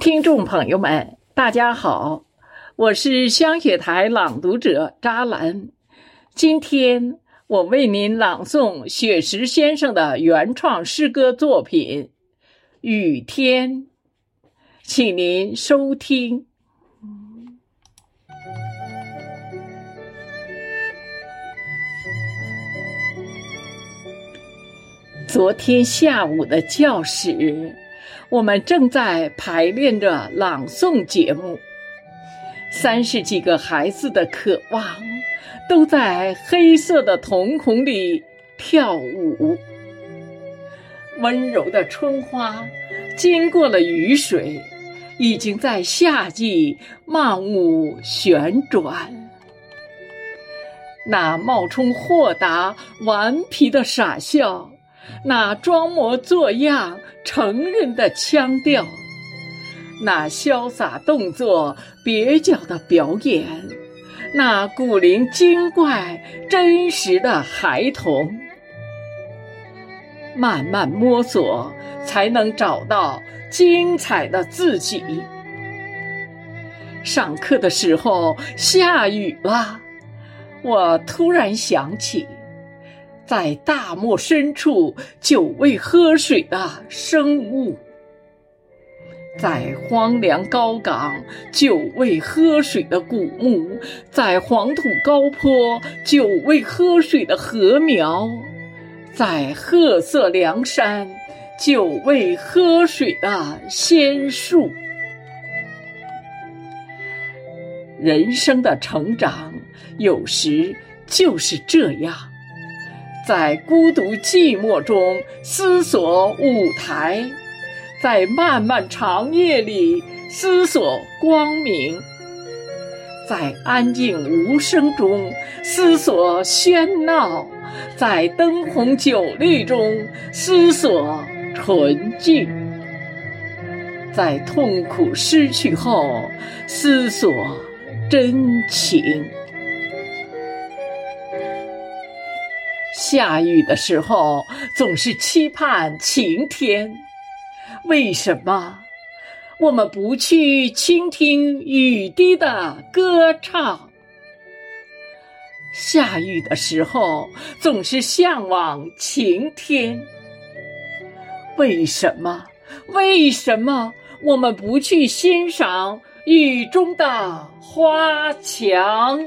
听众朋友们，大家好，我是香雪台朗读者扎兰。今天我为您朗诵雪石先生的原创诗歌作品《雨天》，请您收听。昨天下午的教室。我们正在排练着朗诵节目，三十几个孩子的渴望都在黑色的瞳孔里跳舞。温柔的春花经过了雨水，已经在夏季漫舞旋转。那冒充豁达顽皮的傻笑。那装模作样成人的腔调，那潇洒动作蹩脚的表演，那古灵精怪真实的孩童，慢慢摸索才能找到精彩的自己。上课的时候下雨了，我突然想起。在大漠深处久未喝水的生物，在荒凉高岗久未喝水的古墓，在黄土高坡久未喝水的禾苗，在褐色梁山久未喝水的仙树。人生的成长，有时就是这样。在孤独寂寞中思索舞台，在漫漫长夜里思索光明，在安静无声中思索喧闹，在灯红酒绿中思索纯净，在痛苦失去后思索真情。下雨的时候，总是期盼晴天。为什么我们不去倾听雨滴的歌唱？下雨的时候，总是向往晴天。为什么？为什么我们不去欣赏雨中的花墙？